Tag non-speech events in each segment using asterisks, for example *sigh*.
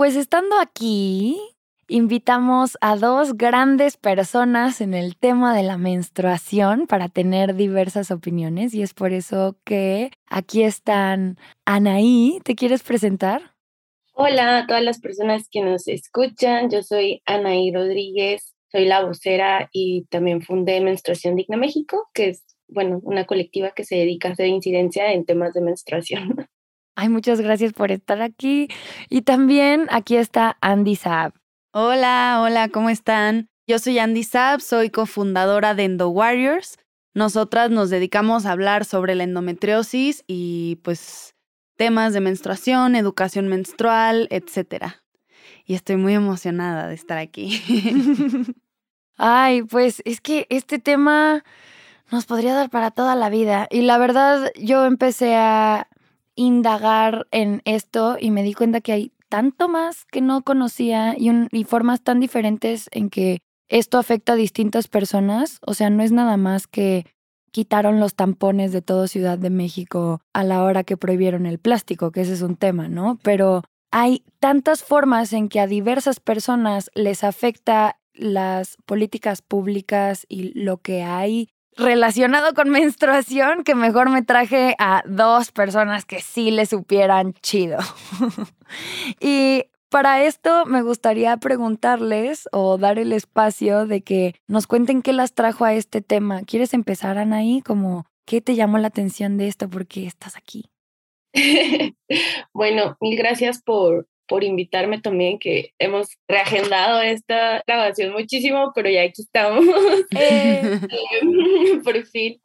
pues estando aquí, invitamos a dos grandes personas en el tema de la menstruación para tener diversas opiniones y es por eso que aquí están Anaí. ¿Te quieres presentar? Hola a todas las personas que nos escuchan. Yo soy Anaí Rodríguez, soy la vocera y también fundé Menstruación Digna México, que es, bueno, una colectiva que se dedica a hacer incidencia en temas de menstruación. *laughs* Ay, muchas gracias por estar aquí. Y también aquí está Andy Saab. Hola, hola, ¿cómo están? Yo soy Andy Saab, soy cofundadora de Endo Warriors. Nosotras nos dedicamos a hablar sobre la endometriosis y pues temas de menstruación, educación menstrual, etc. Y estoy muy emocionada de estar aquí. *laughs* Ay, pues es que este tema nos podría dar para toda la vida. Y la verdad, yo empecé a indagar en esto y me di cuenta que hay tanto más que no conocía y, formas tan diferentes en que esto afecta a distintas personas. O sea, no es nada más que quitaron los tampones de toda Ciudad de México a la hora que prohibieron el plástico, que ese es un tema, ¿no? Pero hay tantas formas en que a diversas personas les afecta las políticas públicas y lo que hay relacionado con menstruación que mejor me traje a dos personas que sí le supieran chido. *laughs* y para esto me gustaría preguntarles o dar el espacio de que nos cuenten qué las trajo a este tema. ¿Quieres empezar, Anaí? Como, ¿qué te llamó la atención de esto? ¿Por qué estás aquí? *laughs* bueno, mil gracias por, por invitarme también, que hemos reagendado esta grabación muchísimo, pero ya aquí estamos. *laughs* Eh. *laughs* por fin.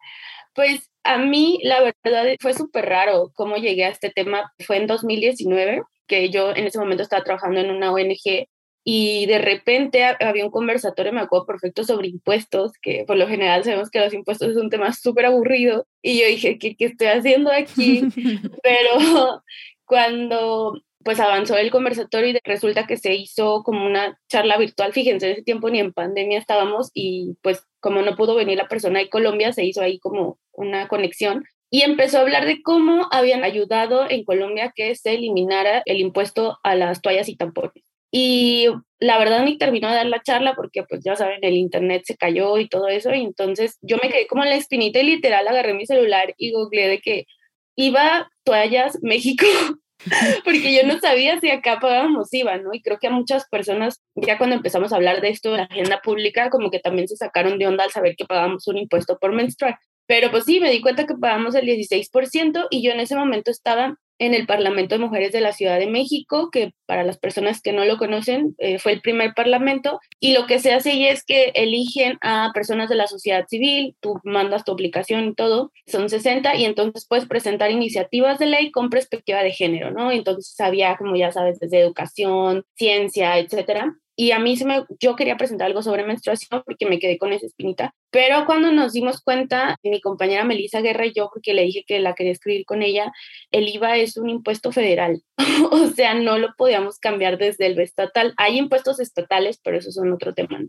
Pues a mí, la verdad, fue súper raro cómo llegué a este tema. Fue en 2019, que yo en ese momento estaba trabajando en una ONG y de repente había un conversatorio, me acuerdo perfecto, sobre impuestos, que por lo general sabemos que los impuestos es un tema súper aburrido. Y yo dije, ¿qué, ¿qué estoy haciendo aquí? *laughs* Pero cuando pues avanzó el conversatorio y resulta que se hizo como una charla virtual. Fíjense, en ese tiempo ni en pandemia estábamos y pues como no pudo venir la persona de Colombia, se hizo ahí como una conexión y empezó a hablar de cómo habían ayudado en Colombia que se eliminara el impuesto a las toallas y tampones. Y la verdad ni terminó de dar la charla porque pues ya saben, el internet se cayó y todo eso y entonces yo me quedé como en la espinita y literal agarré mi celular y googleé de que iba toallas México *laughs* *laughs* porque yo no sabía si acá pagábamos IVA, ¿no? Y creo que a muchas personas, ya cuando empezamos a hablar de esto en la agenda pública, como que también se sacaron de onda al saber que pagábamos un impuesto por menstruar. Pero pues sí, me di cuenta que pagamos el 16% y yo en ese momento estaba en el Parlamento de Mujeres de la Ciudad de México, que para las personas que no lo conocen eh, fue el primer parlamento, y lo que se hace ahí es que eligen a personas de la sociedad civil, tú mandas tu aplicación y todo, son 60, y entonces puedes presentar iniciativas de ley con perspectiva de género, ¿no? Entonces había, como ya sabes, desde educación, ciencia, etcétera. Y a mí se me, yo quería presentar algo sobre menstruación porque me quedé con esa espinita. Pero cuando nos dimos cuenta, mi compañera Melissa Guerra y yo, porque le dije que la quería escribir con ella, el IVA es un impuesto federal. *laughs* o sea, no lo podíamos cambiar desde el estatal. Hay impuestos estatales, pero eso son otro tema.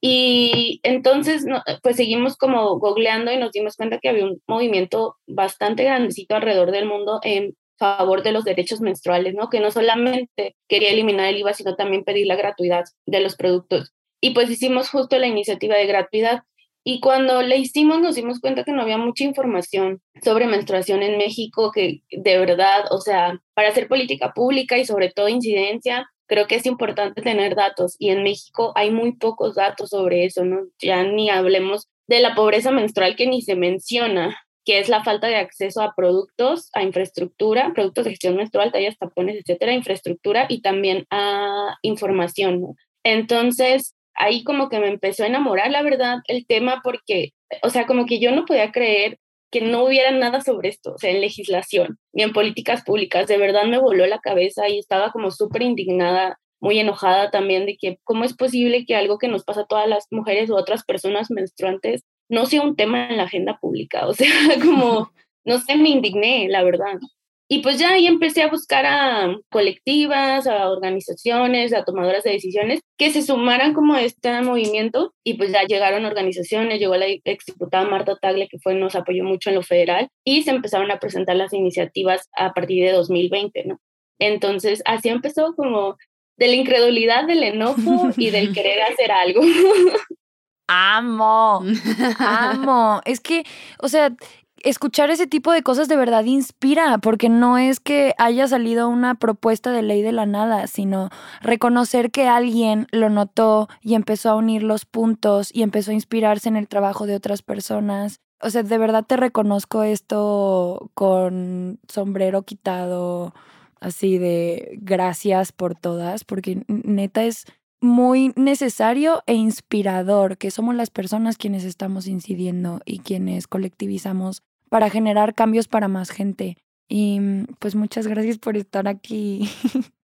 Y entonces, pues seguimos como googleando y nos dimos cuenta que había un movimiento bastante grandecito alrededor del mundo en favor de los derechos menstruales, ¿no? Que no solamente quería eliminar el IVA, sino también pedir la gratuidad de los productos. Y pues hicimos justo la iniciativa de gratuidad. Y cuando la hicimos nos dimos cuenta que no había mucha información sobre menstruación en México, que de verdad, o sea, para hacer política pública y sobre todo incidencia, creo que es importante tener datos. Y en México hay muy pocos datos sobre eso, ¿no? Ya ni hablemos de la pobreza menstrual que ni se menciona que es la falta de acceso a productos, a infraestructura, productos de gestión menstrual, tallas, tapones, etcétera, infraestructura y también a información. Entonces, ahí como que me empezó a enamorar, la verdad, el tema porque, o sea, como que yo no podía creer que no hubiera nada sobre esto, o sea, en legislación ni en políticas públicas. De verdad me voló la cabeza y estaba como súper indignada, muy enojada también de que cómo es posible que algo que nos pasa a todas las mujeres u otras personas menstruantes no sea un tema en la agenda pública. O sea, *laughs* como, no sé, me indigné, la verdad. Y pues ya ahí empecé a buscar a colectivas, a organizaciones, a tomadoras de decisiones que se sumaran como a este movimiento y pues ya llegaron organizaciones, llegó la exdiputada Marta Tagle que fue, nos apoyó mucho en lo federal y se empezaron a presentar las iniciativas a partir de 2020, ¿no? Entonces así empezó como de la incredulidad, del enojo y del *laughs* querer hacer algo. *laughs* Amo, *laughs* amo. Es que, o sea, escuchar ese tipo de cosas de verdad inspira, porque no es que haya salido una propuesta de ley de la nada, sino reconocer que alguien lo notó y empezó a unir los puntos y empezó a inspirarse en el trabajo de otras personas. O sea, de verdad te reconozco esto con sombrero quitado, así de gracias por todas, porque neta es muy necesario e inspirador que somos las personas quienes estamos incidiendo y quienes colectivizamos para generar cambios para más gente. Y mm, pues muchas gracias por estar aquí. *laughs*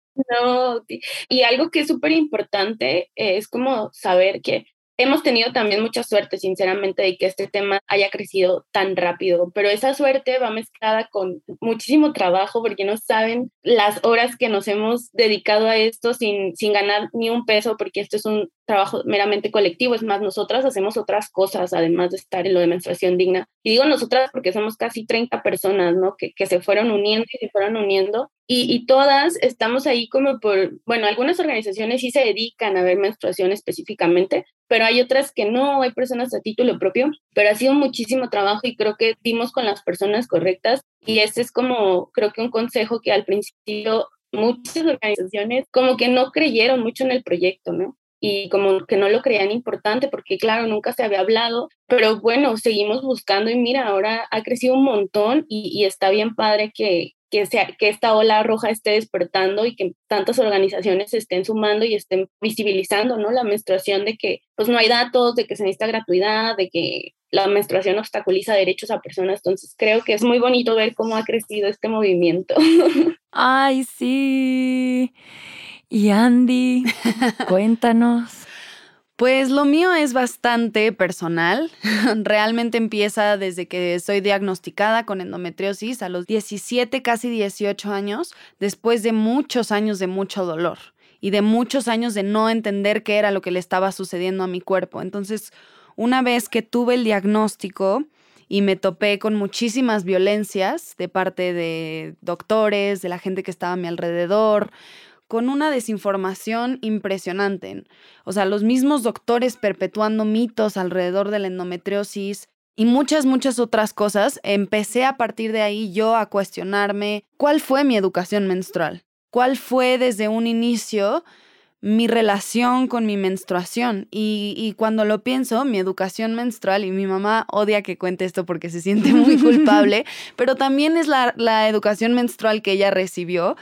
No, y algo que es súper importante es como saber que hemos tenido también mucha suerte, sinceramente, de que este tema haya crecido tan rápido, pero esa suerte va mezclada con muchísimo trabajo porque no saben las horas que nos hemos dedicado a esto sin, sin ganar ni un peso, porque esto es un trabajo meramente colectivo, es más, nosotras hacemos otras cosas además de estar en lo de menstruación digna. Y digo nosotras porque somos casi 30 personas, ¿no? Que, que se fueron uniendo y se fueron uniendo. Y, y, todas estamos ahí como por, bueno, algunas organizaciones sí se dedican a ver menstruación específicamente, pero hay otras que no, hay personas a título propio, pero ha sido muchísimo trabajo y creo que dimos con las personas correctas. Y este es como, creo que un consejo que al principio muchas organizaciones como que no creyeron mucho en el proyecto, ¿no? Y como que no lo creían importante porque claro, nunca se había hablado, pero bueno, seguimos buscando y mira, ahora ha crecido un montón y, está bien padre que, que, sea, que esta ola roja esté despertando y que tantas organizaciones se estén sumando y estén visibilizando, ¿no? La menstruación de que pues no hay datos, de que se necesita gratuidad, de que la menstruación obstaculiza derechos a personas. Entonces creo que es muy bonito ver cómo ha crecido este movimiento. *laughs* Ay, sí. Y Andy, *laughs* cuéntanos. Pues lo mío es bastante personal. *laughs* Realmente empieza desde que soy diagnosticada con endometriosis a los 17, casi 18 años, después de muchos años de mucho dolor y de muchos años de no entender qué era lo que le estaba sucediendo a mi cuerpo. Entonces, una vez que tuve el diagnóstico y me topé con muchísimas violencias de parte de doctores, de la gente que estaba a mi alrededor, con una desinformación impresionante. O sea, los mismos doctores perpetuando mitos alrededor de la endometriosis y muchas, muchas otras cosas, empecé a partir de ahí yo a cuestionarme cuál fue mi educación menstrual, cuál fue desde un inicio mi relación con mi menstruación. Y, cuando lo pienso, mi educación menstrual, y mi mamá odia que cuente esto porque se siente muy *laughs* culpable, pero también es la, la educación menstrual que ella recibió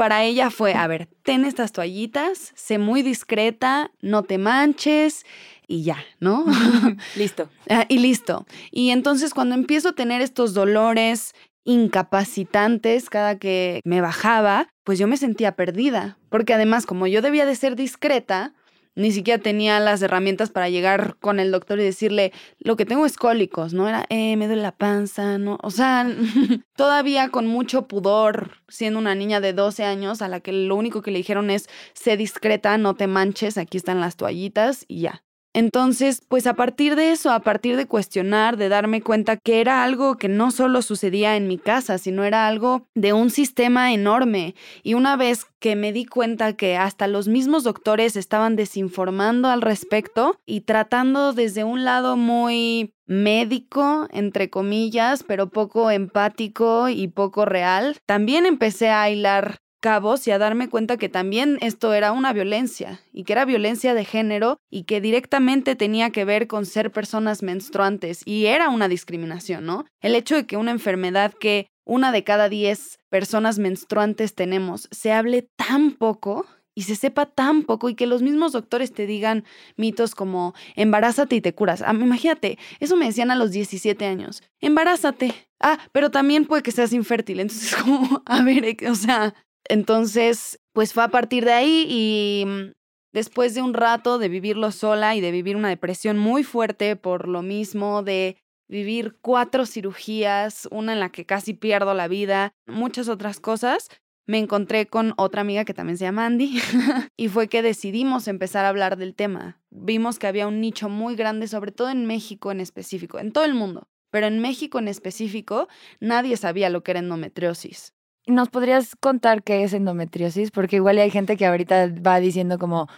para ella fue, a ver, ten estas toallitas, sé muy discreta, no te manches y ya, ¿no? *laughs* *laughs* listo. Ah, y listo. Y entonces cuando empiezo a tener estos dolores incapacitantes cada que me bajaba, pues yo me sentía perdida, porque además como yo debía de ser discreta, ni siquiera tenía las herramientas para llegar con el doctor y decirle, lo que tengo es cólicos, ¿no? Era, eh, me duele la panza, ¿no? O sea, *laughs* todavía con mucho pudor, siendo una niña de 12 años a la que lo único que le dijeron es, sé discreta, no te manches, aquí están las toallitas y ya. Entonces, pues a partir de eso, a partir de cuestionar, de darme cuenta que era algo que no solo sucedía en mi casa, sino era algo de un sistema enorme. Y una vez que me di cuenta que hasta los mismos doctores estaban desinformando al respecto y tratando desde un lado muy médico, entre comillas, pero poco empático y poco real, también empecé a hilar cabos y a darme cuenta que también esto era una violencia y que era violencia de género y que directamente tenía que ver con ser personas menstruantes y era una discriminación, ¿no? El hecho de que una enfermedad que una de cada diez personas menstruantes tenemos se hable tan poco y se sepa tan poco y que los mismos doctores te digan mitos como embarázate y te curas. Ah, imagínate, eso me decían a los 17 años. Embarázate. Ah, pero también puede que seas infértil. Entonces, *laughs* como, a ver, o sea, entonces, pues fue a partir de ahí y mm, después de un rato de vivirlo sola y de vivir una depresión muy fuerte por lo mismo, de vivir cuatro cirugías, una en la que casi pierdo la vida, muchas otras cosas, me encontré con otra amiga que también se llama Andy *laughs* y fue que decidimos empezar a hablar del tema. Vimos que había un nicho muy grande, sobre todo en México en específico, en todo el mundo, pero en México en específico nadie sabía lo que era endometriosis. ¿Nos podrías contar qué es endometriosis? Porque igual hay gente que ahorita va diciendo como,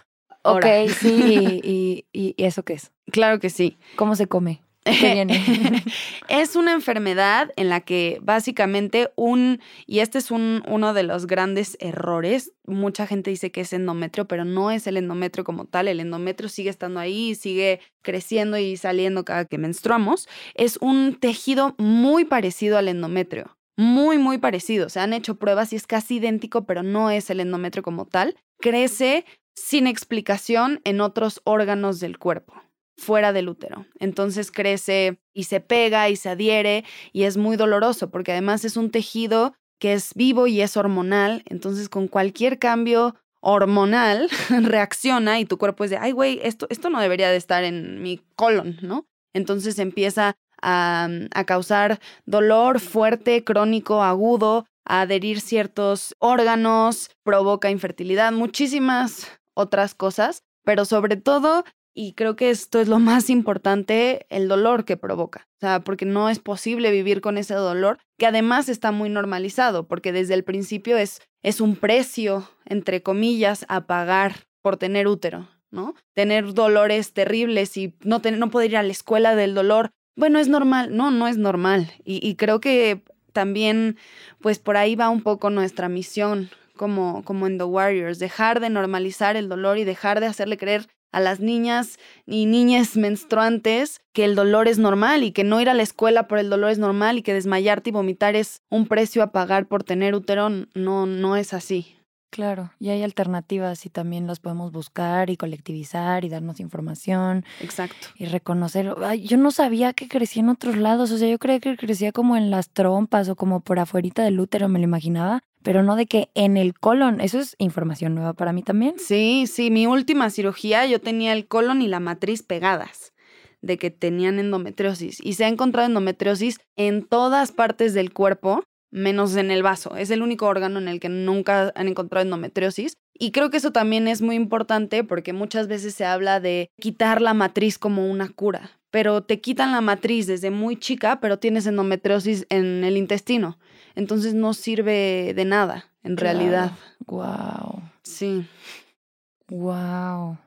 ok, sí, *laughs* y, y, ¿y eso qué es? Claro que sí. ¿Cómo se come? *laughs* *laughs* es una enfermedad en la que básicamente un, y este es un, uno de los grandes errores, mucha gente dice que es endometrio, pero no es el endometrio como tal, el endometrio sigue estando ahí, sigue creciendo y saliendo cada que menstruamos, es un tejido muy parecido al endometrio. Muy, muy parecido. Se han hecho pruebas y es casi idéntico, pero no es el endometrio como tal. Crece sin explicación en otros órganos del cuerpo fuera del útero. Entonces crece y se pega y se adhiere y es muy doloroso porque además es un tejido que es vivo y es hormonal. Entonces con cualquier cambio hormonal *laughs* reacciona y tu cuerpo es de, ay güey, esto, esto no debería de estar en mi colon, ¿no? Entonces empieza a, causar dolor fuerte, crónico, agudo, a adherir ciertos órganos, provoca infertilidad, muchísimas otras cosas, pero sobre todo y creo que esto es lo más importante, el dolor que provoca. O sea, porque no es posible vivir con ese dolor, que además está muy normalizado, porque desde el principio es, es un precio, entre comillas, a pagar por tener útero, ¿no? Tener dolores terribles y no, tener, no poder ir a la escuela del dolor. Bueno, es normal. No, no es normal. Y, y creo que también, pues por ahí va un poco nuestra misión como, como en The Warriors, dejar de normalizar el dolor y dejar de hacerle creer a las niñas y niñas menstruantes que el dolor es normal y que no ir a la escuela por el dolor es normal y que desmayarte y vomitar es un precio a pagar por tener útero, no, no es así. Claro, y hay alternativas y también las podemos buscar y colectivizar y darnos información. Exacto. Y reconocer. yo no sabía que crecía en otros lados, o sea, yo creía que crecía como en las trompas o como por afuerita del útero, me lo imaginaba pero no de que en el colon. Eso es información nueva para mí también. Sí, sí, mi última cirugía yo tenía el colon y la matriz pegadas de que tenían endometriosis y se ha encontrado endometriosis en todas partes del cuerpo, menos en el vaso. Es el único órgano en el que nunca han encontrado endometriosis. Y creo que eso también es muy importante porque muchas veces se habla de quitar la matriz como una cura, pero te quitan la matriz desde muy chica, pero tienes endometriosis en el intestino. Entonces no sirve de nada, en realidad. Wow. Sí. Wow.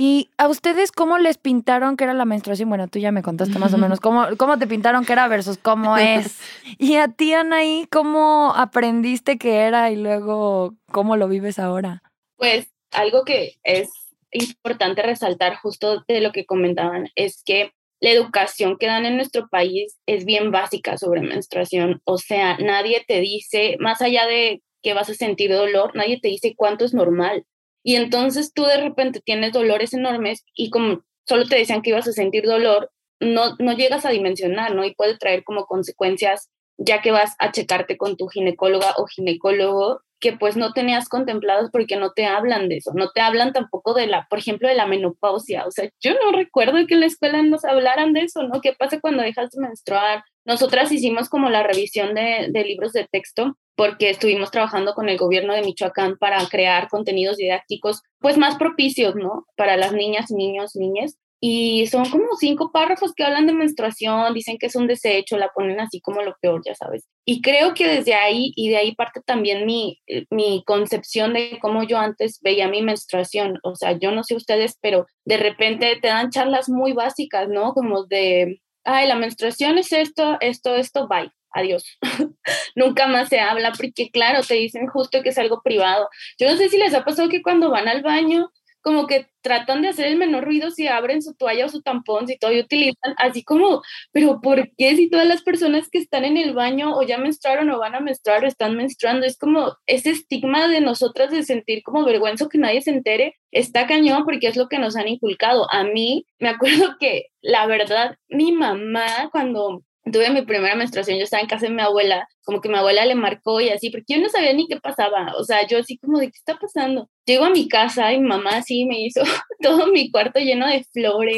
¿Y a ustedes cómo les pintaron que era la menstruación? Bueno, tú ya me contaste más o menos cómo, cómo te pintaron que era versus cómo es. *laughs* y a ti, Anaí, ¿cómo aprendiste que era y luego cómo lo vives ahora? Pues algo que es importante resaltar justo de lo que comentaban es que la educación que dan en nuestro país es bien básica sobre menstruación. O sea, nadie te dice, más allá de que vas a sentir dolor, nadie te dice cuánto es normal. Y entonces tú de repente tienes dolores enormes y como solo te decían que ibas a sentir dolor, no, no llegas a dimensionar, ¿no? Y puede traer como consecuencias ya que vas a checarte con tu ginecóloga o ginecólogo que pues no tenías contemplados porque no te hablan de eso, no te hablan tampoco de la, por ejemplo, de la menopausia, o sea, yo no recuerdo que en la escuela nos hablaran de eso, ¿no? ¿Qué pasa cuando dejas de menstruar? Nosotras hicimos como la revisión de, de libros de texto porque estuvimos trabajando con el gobierno de Michoacán para crear contenidos didácticos pues más propicios, ¿no? Para las niñas, niños, niñas y son como cinco párrafos que hablan de menstruación, dicen que es un desecho, la ponen así como lo peor, ya sabes. Y creo que desde ahí, y de ahí parte también mi, mi concepción de cómo yo antes veía mi menstruación. O sea, yo no sé ustedes, pero de repente te dan charlas muy básicas, ¿no? Como de, ay, la menstruación es esto, esto, esto, bye adiós. *laughs* Nunca más se habla porque, claro, te dicen justo que es algo privado. Yo no sé si les ha pasado que cuando van al baño como que tratan de hacer el menor ruido si abren su toalla o su tampón, si todavía utilizan, así como, pero ¿por qué si todas las personas que están en el baño o ya menstruaron o van a menstruar o están menstruando? Es como ese estigma de nosotras de sentir como vergüenza que nadie se entere, está cañón porque es lo que nos han inculcado. A mí, me *laughs* acuerdo que la verdad, mi mamá cuando tuve mi primera menstruación, yo estaba en casa de mi abuela, como que mi abuela le marcó y así, porque yo no sabía ni qué pasaba, o sea, yo así como de qué está pasando. Llego a mi casa y mi mamá así me hizo *laughs* todo mi cuarto lleno de flores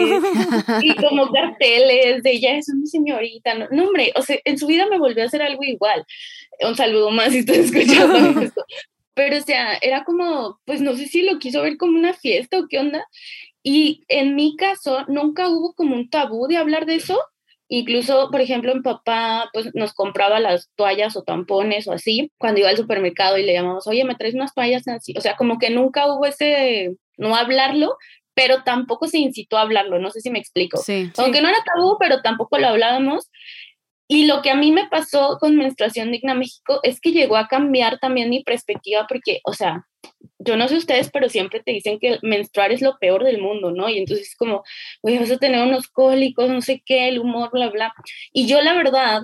y *laughs* como carteles de ella es una señorita, no, hombre, o sea, en su vida me volvió a hacer algo igual. Un saludo más si estás *laughs* escuchando esto. Pero, o sea, era como, pues no sé si lo quiso ver como una fiesta o qué onda. Y en mi caso, nunca hubo como un tabú de hablar de eso Incluso, por ejemplo, mi papá pues, nos compraba las toallas o tampones o así, cuando iba al supermercado y le llamamos, oye, ¿me traes unas toallas así? O sea, como que nunca hubo ese, no hablarlo, pero tampoco se incitó a hablarlo, no sé si me explico. Sí, Aunque no era tabú, pero tampoco lo hablábamos. Y lo que a mí me pasó con Menstruación Digna México es que llegó a cambiar también mi perspectiva porque, o sea, yo no sé ustedes, pero siempre te dicen que menstruar es lo peor del mundo, ¿no? Y entonces como, oye, vas a tener unos cólicos, no sé qué, el humor, bla, bla. Y yo la verdad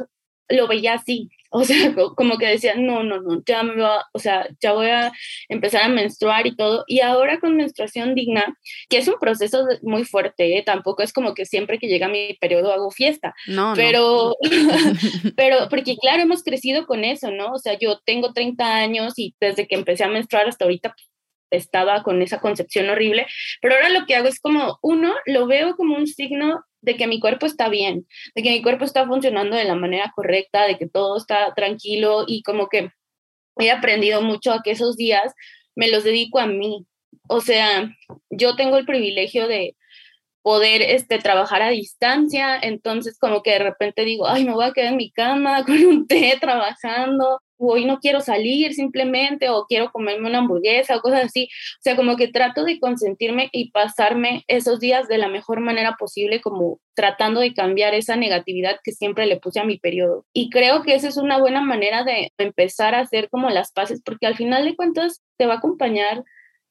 lo veía así, o sea, como que decía, no, no, no, ya me va, o sea, ya voy a empezar a menstruar y todo. Y ahora con menstruación digna, que es un proceso muy fuerte, ¿eh? tampoco es como que siempre que llega mi periodo hago fiesta. No, pero, *laughs* *laughs* pero, porque claro, hemos crecido con eso, ¿no? O sea, yo tengo 30 años y desde que empecé a menstruar hasta ahorita pues, estaba con esa concepción horrible, pero ahora lo que hago es como, uno, lo veo como un signo de que mi cuerpo está bien, de que mi cuerpo está funcionando de la manera correcta, de que todo está tranquilo y como que he aprendido mucho a que esos días me los dedico a mí. O sea, yo tengo el privilegio de poder este, trabajar a distancia, entonces como que de repente digo, ay, me voy a quedar en mi cama *laughs* con un té trabajando, hoy no quiero salir simplemente o quiero comerme una hamburguesa o cosas así. O sea, como que trato de consentirme y pasarme esos días de la mejor manera posible, como tratando de cambiar esa negatividad que siempre le puse a mi periodo. Y creo que esa es una buena manera de empezar a hacer como las paces, porque al final de cuentas te va a acompañar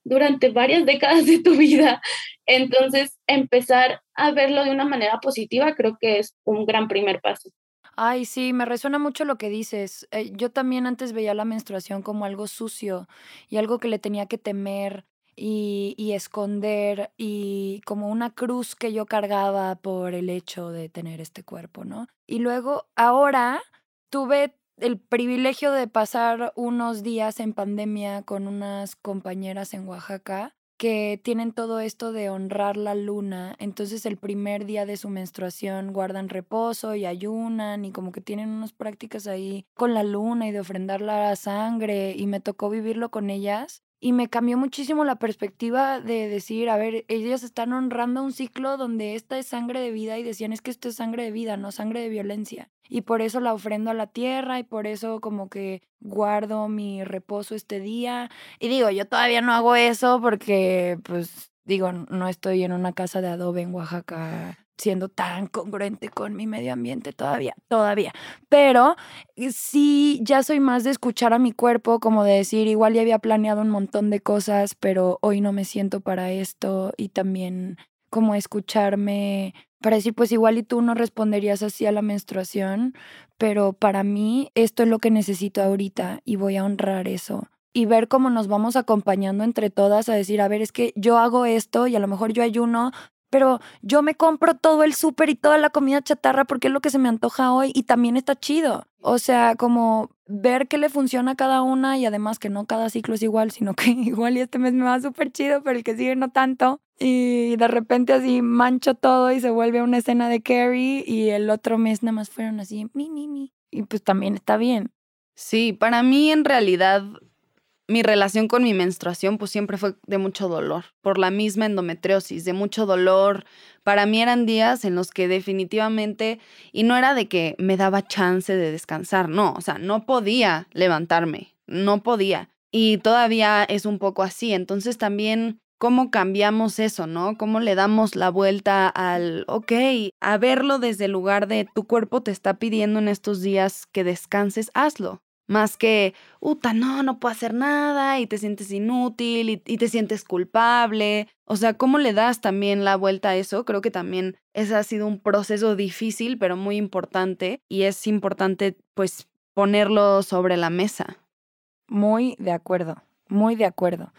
durante varias décadas de tu vida. Entonces, empezar a verlo de una manera positiva creo que es un gran primer paso. Ay, sí, me resuena mucho lo que dices. Eh, yo también antes veía la menstruación como algo sucio y algo que le tenía que temer y, y esconder y como una cruz que yo cargaba por el hecho de tener este cuerpo, ¿no? Y luego, ahora tuve el privilegio de pasar unos días en pandemia con unas compañeras en Oaxaca que tienen todo esto de honrar la luna, entonces el primer día de su menstruación guardan reposo y ayunan y como que tienen unas prácticas ahí con la luna y de ofrendar la sangre y me tocó vivirlo con ellas y me cambió muchísimo la perspectiva de decir, a ver, ellas están honrando un ciclo donde esta es sangre de vida y decían, es que esto es sangre de vida, no sangre de violencia. Y por eso la ofrendo a la tierra y por eso como que guardo mi reposo este día. Y digo, yo todavía no hago eso porque, pues, digo, no estoy en una casa de adobe en Oaxaca siendo tan congruente con mi medio ambiente todavía, todavía. Pero eh, sí, ya soy más de escuchar a mi cuerpo, como de decir, igual ya había planeado un montón de cosas, pero hoy no me siento para esto y también como escucharme para decir, pues igual y tú no responderías así a la menstruación, pero para mí esto es lo que necesito ahorita y voy a honrar eso y ver cómo nos vamos acompañando entre todas a decir, a ver, es que yo hago esto y a lo mejor yo ayuno, pero yo me compro todo el súper y toda la comida chatarra porque es lo que se me antoja hoy y también está chido. O sea, como ver qué le funciona a cada una y además que no cada ciclo es igual, sino que *laughs* igual y este mes me va súper chido, pero el que sigue no tanto. Y de repente así mancho todo y se vuelve una escena de Carrie y el otro mes nada más fueron así, mi, mi, mi. Y pues también está bien. Sí, para mí en realidad mi relación con mi menstruación pues siempre fue de mucho dolor, por la misma endometriosis, de mucho dolor. Para mí eran días en los que definitivamente, y no era de que me daba chance de descansar, no, o sea, no podía levantarme, no podía. Y todavía es un poco así, entonces también cómo cambiamos eso, ¿no? Cómo le damos la vuelta al, ok, a verlo desde el lugar de tu cuerpo te está pidiendo en estos días que descanses, hazlo. Más que, uta, no, no puedo hacer nada y te sientes inútil y, y, te sientes culpable. O sea, ¿cómo le das también la vuelta a eso? Creo que también ese ha sido un proceso difícil, pero muy importante y es importante pues ponerlo sobre la mesa. Muy de acuerdo, muy de acuerdo.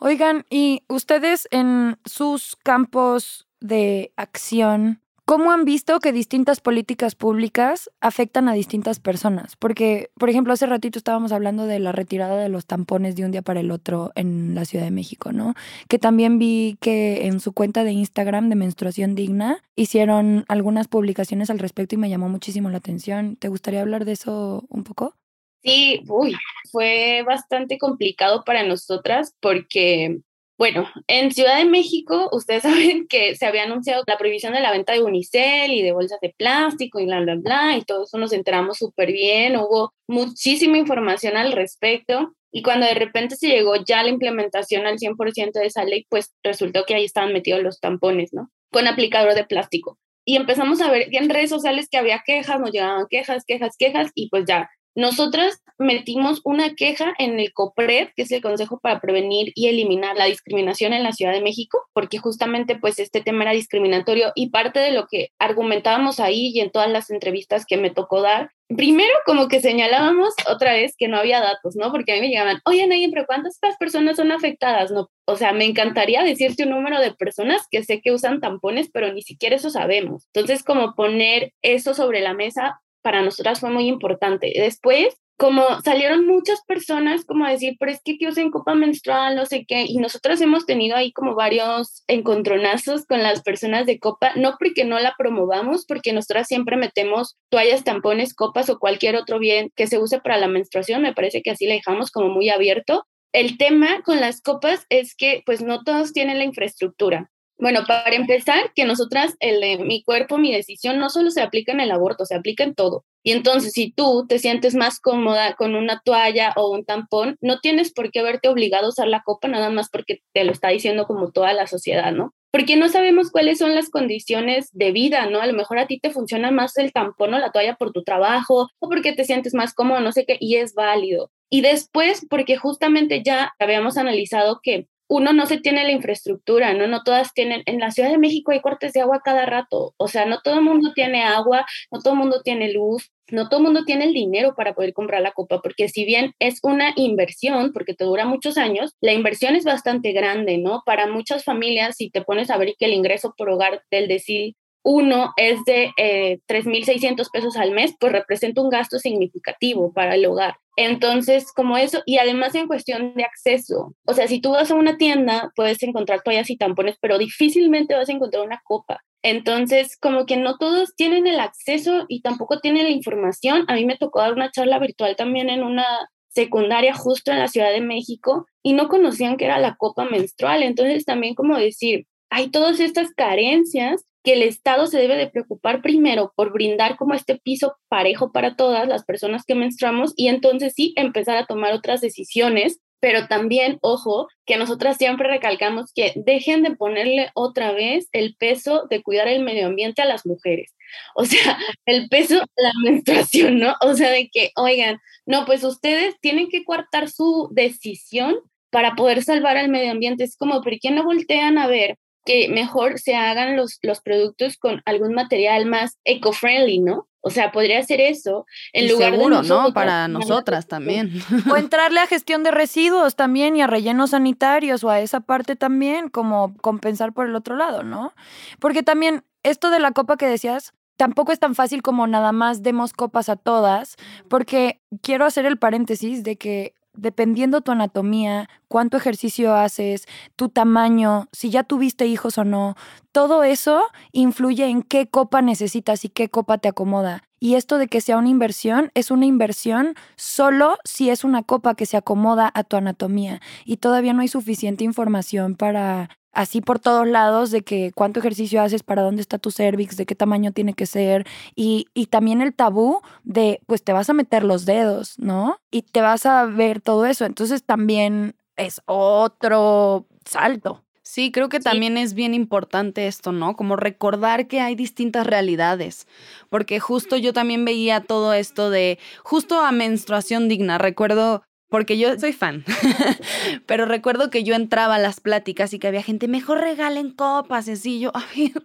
Oigan, ¿y ustedes en sus campos de acción ¿Cómo han visto que distintas políticas públicas afectan a distintas personas? Porque, por ejemplo, hace ratito estábamos hablando de la retirada de los tampones de un día para el otro en la Ciudad de México, ¿no? Que también vi que en su cuenta de Instagram de Menstruación Digna hicieron algunas publicaciones al respecto y me llamó muchísimo la atención. ¿Te gustaría hablar de eso un poco? Sí, uy, fue bastante complicado para nosotras porque Bueno, en Ciudad de México, ustedes *laughs* saben que se había anunciado la prohibición de la venta de unicel y de bolsas de plástico y bla, bla, bla, y todo eso nos enteramos súper bien, hubo muchísima información al respecto. Y cuando de repente se llegó ya la implementación al 100% de esa ley, pues resultó que ahí estaban metidos los tampones, ¿no? Con aplicador de plástico. Y empezamos a ver en redes sociales que había quejas, nos llegaban quejas, quejas, quejas, y pues ya nosotras metimos una queja en el COPRED, que es el Consejo para Prevenir y Eliminar la Discriminación en la Ciudad de México, porque justamente pues este tema era discriminatorio y parte de lo que argumentábamos ahí y en todas las entrevistas que me tocó dar, primero como que señalábamos otra vez que no había datos, ¿no? Porque a mí me llegaban, oye, Nayin, pero ¿cuántas personas son afectadas? No, o sea, me encantaría decirte un número de personas que sé que usan tampones, pero ni siquiera eso sabemos. Entonces, como poner eso sobre la mesa para nosotras fue muy importante. Después, como salieron muchas personas como a decir, pero es que que usen copa menstrual, no sé qué, y nosotros hemos tenido ahí como varios encontronazos con las personas de copa, no porque no la promovamos, porque nosotras siempre metemos toallas, tampones, copas o cualquier otro bien que se use para la menstruación, me parece que así la dejamos como muy abierto. El tema con las copas es que pues no todos tienen la infraestructura. Bueno, para empezar, que nosotras, el mi cuerpo, mi decisión, no solo se aplica en el aborto, se aplica en todo. Y entonces, si tú te sientes más cómoda con una toalla o un tampón, no tienes por qué verte obligado a usar la copa nada más porque te lo está diciendo como toda la sociedad, ¿no? Porque no sabemos cuáles son las condiciones de vida, ¿no? A lo mejor a ti te funciona más el tampón o la toalla por tu trabajo o porque te sientes más cómodo, no sé qué, y es válido. Y después, porque justamente ya habíamos analizado que uno no se tiene la infraestructura, ¿no? No todas tienen, en la Ciudad de México hay cortes de agua cada rato, o sea, no todo el mundo tiene agua, no todo el mundo tiene luz, no todo el mundo tiene el dinero para poder comprar la copa, porque si bien es una inversión, porque te dura muchos años, la inversión es bastante grande, ¿no? Para muchas familias, si te pones a ver que el ingreso por hogar del decil uno es de eh, 3.600 pesos al mes, pues representa un gasto significativo para el hogar. Entonces, como eso, y además en cuestión de acceso, o sea, si tú vas a una tienda, puedes encontrar toallas y tampones, pero difícilmente vas a encontrar una copa. Entonces, como que no todos tienen el acceso y tampoco tienen la información. A mí me tocó dar una charla virtual también en una secundaria justo en la Ciudad de México y no conocían que era la copa menstrual. Entonces, también como decir, hay todas estas carencias que el Estado se debe de preocupar primero por brindar como este piso parejo para todas las personas que menstruamos y entonces sí empezar a tomar otras decisiones, pero también, ojo, que nosotras siempre recalcamos que dejen de ponerle otra vez el peso de cuidar el medio ambiente a las mujeres. O sea, el peso de la menstruación, ¿no? O sea, de que, oigan, no, pues ustedes tienen que coartar su decisión para poder salvar al medio ambiente. Es como, ¿por qué no voltean a ver que mejor se hagan los, los productos con algún material más eco-friendly, ¿no? O sea, podría ser eso en lugar seguro, de ¿no? Para nosotras también. *laughs* O entrarle a gestión de residuos también y a rellenos sanitarios o a esa parte también, como compensar por el otro lado, ¿no? Porque también esto de la copa que decías, tampoco es tan fácil como nada más demos copas a todas, porque quiero hacer el paréntesis de que dependiendo tu anatomía, cuánto ejercicio haces, tu tamaño, si ya tuviste hijos o no, todo eso influye en qué copa necesitas y qué copa te acomoda. Y esto de que sea una inversión es una inversión solo si es una copa que se acomoda a tu anatomía. Y todavía no hay suficiente información para así por todos lados de que cuánto ejercicio haces, para dónde está tu cervix, de qué tamaño tiene que ser y, y también el tabú de pues te vas a meter los dedos, ¿no? Y te vas a ver todo eso. Entonces también es otro salto. Sí, creo que también es bien importante esto, ¿no? Como recordar que hay distintas realidades, porque justo yo también veía todo esto de justo a menstruación digna. Recuerdo porque yo soy fan. *laughs* Pero recuerdo que yo entraba a las pláticas y que había gente, mejor regalen copas, sencillo. A ver,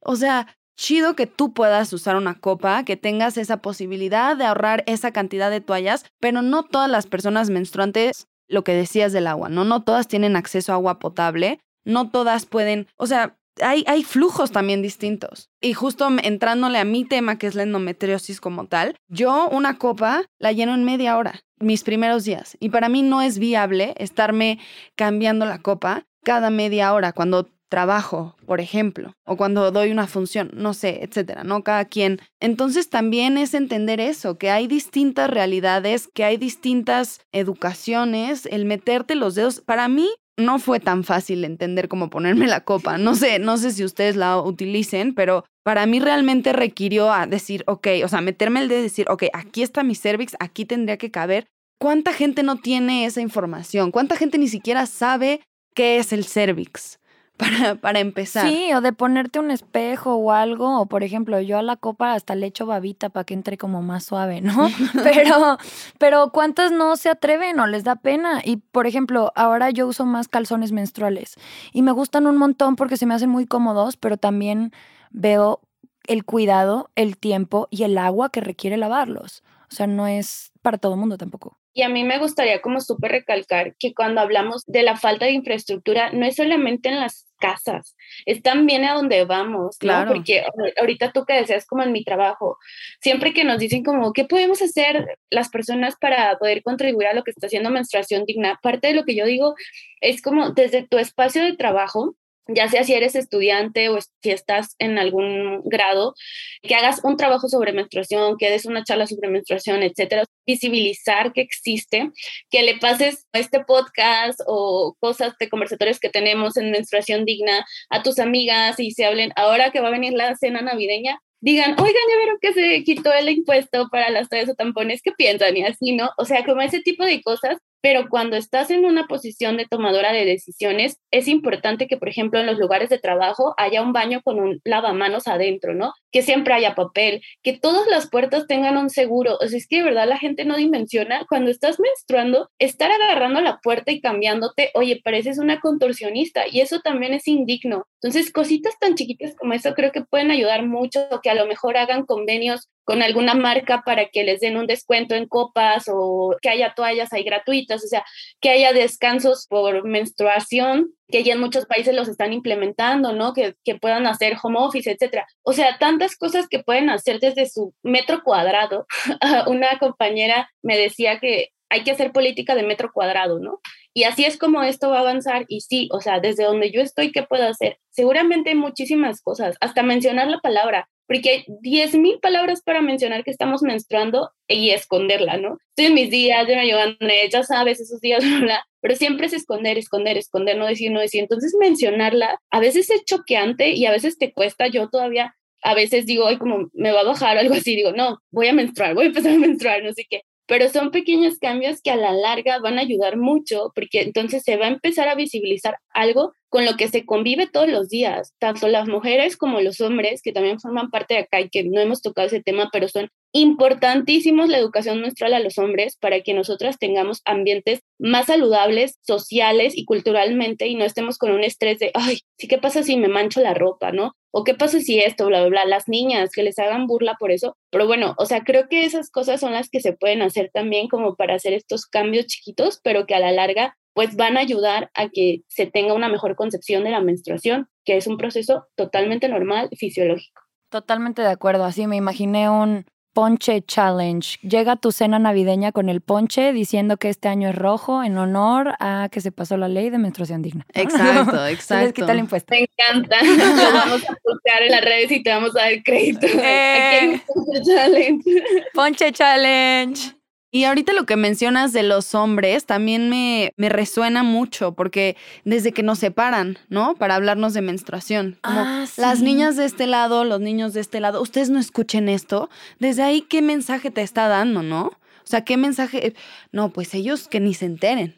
o sea, chido que tú puedas usar una copa, que tengas esa posibilidad de ahorrar esa cantidad de toallas, pero no todas las personas menstruantes, lo que decías del agua, ¿no? No todas tienen acceso a agua potable, no todas pueden, o sea, hay, hay, flujos también distintos. Y justo entrándole a mi tema, que es la endometriosis como tal, yo una copa la lleno en media hora, mis primeros días. Y para mí no es viable estarme cambiando la copa cada media hora cuando trabajo, por ejemplo, o cuando doy una función, no sé, etcétera, ¿no? Cada quien. Entonces también es entender eso, que hay distintas realidades, que hay distintas educaciones, el meterte los dedos. Para mí, no fue tan fácil entender cómo ponerme la copa. No sé, no sé si ustedes la utilicen, pero para mí realmente requirió a decir, ok, o sea, meterme el de decir, ok, aquí está mi cervix, aquí tendría que caber. ¿Cuánta gente no tiene esa información? ¿Cuánta gente ni siquiera sabe qué es el cervix? *laughs* para, para empezar. Sí, o de ponerte un espejo o algo, o por ejemplo, yo a la copa hasta le echo babita para que entre como más suave, ¿no? *laughs* pero, pero ¿cuántas no se atreven o les da pena? Y por ejemplo, ahora yo uso más calzones menstruales y me gustan un montón porque se me hacen muy cómodos, pero también veo el cuidado, el tiempo y el agua que requiere lavarlos. O sea, no es para todo el mundo tampoco. Y a mí me gustaría como súper recalcar que cuando hablamos de la falta de infraestructura, no es solamente en las casas, es también a donde vamos, ¿no? Porque ahorita tú que deseas como en mi trabajo, siempre que nos dicen como, ¿qué podemos hacer las personas para poder contribuir a lo que está haciendo menstruación digna? Parte de lo que yo digo es como desde tu espacio de trabajo, ya sea si eres estudiante o si estás en algún grado, que hagas un trabajo sobre menstruación, que des una charla sobre menstruación, etcétera, visibilizar que existe, que le pases este podcast o cosas de conversatorios que tenemos en menstruación digna a tus amigas y se hablen, ahora que va a venir la cena navideña, digan, oigan, ya vieron que se quitó el impuesto para las toallas o tampones, ¿qué piensan? Y así, ¿no? O sea, como ese tipo de cosas pero cuando estás en una posición de tomadora de decisiones, es importante que, por ejemplo, en los lugares de trabajo haya un baño con un lavamanos adentro, ¿no? Que siempre haya papel, que todas las puertas tengan un seguro. O sea, es que de verdad la gente no dimensiona cuando estás menstruando, estar agarrando la puerta y cambiándote, oye, pareces una contorsionista y eso también es indigno. Entonces, cositas tan chiquitas como eso creo que pueden ayudar mucho, que a lo mejor hagan convenios con alguna marca para que les den un descuento en copas o que haya toallas ahí gratuitas, o sea, que haya descansos por menstruación, que ya en muchos países los están implementando, ¿no? Que, que puedan hacer home office, etcétera. O sea, tantas cosas que pueden hacer desde su metro cuadrado. *laughs* Una compañera me decía que hay que hacer política de metro cuadrado, ¿no? Y así es como esto va a avanzar. Y sí, o sea, desde donde yo estoy, ¿qué puedo hacer? Seguramente hay muchísimas cosas, hasta mencionar la palabra porque hay 10.000 palabras para mencionar que estamos menstruando y esconderla, ¿no? Estoy en mis días, yo me ayudo ya sabes, esos días, *laughs* pero siempre es esconder, esconder, esconder, no decir, no decir. Entonces mencionarla a veces es choqueante y a veces te cuesta, yo todavía a veces digo, ay, como me va a bajar o algo así, digo, no, voy a menstruar, voy a empezar a menstruar, no sé qué pero son pequeños cambios que a la larga van a ayudar mucho porque entonces se va a empezar a visibilizar algo con lo que se convive todos los días, tanto las mujeres como los hombres, que también forman parte de acá y que no hemos tocado ese tema, pero son importantísimos la educación menstrual a los hombres para que nosotras tengamos ambientes más saludables, sociales y culturalmente y no estemos con un estrés de, ay, sí, ¿qué pasa si me mancho la ropa, no? O qué pasa si esto, bla, bla, bla, las niñas que les hagan burla por eso. Pero bueno, o sea, creo que esas cosas son las que se pueden hacer también como para hacer estos cambios chiquitos, pero que a la larga pues van a ayudar a que se tenga una mejor concepción de la menstruación, que es un proceso totalmente normal y fisiológico. Totalmente de acuerdo, así me imaginé un ponche challenge. Llega tu cena navideña con el ponche diciendo que este año es rojo en honor a que se pasó la ley de menstruación digna. Exacto, *laughs* exacto. les quita el impuesto. Me encanta. *laughs* Lo vamos a publicar en las redes y te vamos a dar crédito. Eh. ponche challenge. Ponche challenge. Y ahorita lo que mencionas de los hombres también me, me, resuena mucho, porque desde que nos separan, ¿no? Para hablarnos de menstruación. Como ah, las niñas de este lado, los niños de este lado, ustedes no escuchen esto. Desde ahí, ¿qué mensaje te está dando, no? O sea, ¿qué mensaje? No, pues ellos que ni se enteren.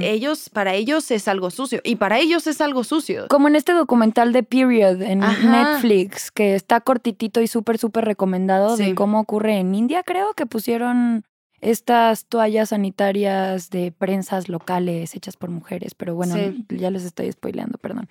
Ellos, para ellos es algo sucio. Y para ellos es algo sucio. Como en este documental de Period en Netflix, que está cortitito y súper, súper recomendado de cómo ocurre en India, creo que pusieron estas toallas sanitarias de prensas locales hechas por mujeres, pero bueno, ya les estoy spoileando, perdón.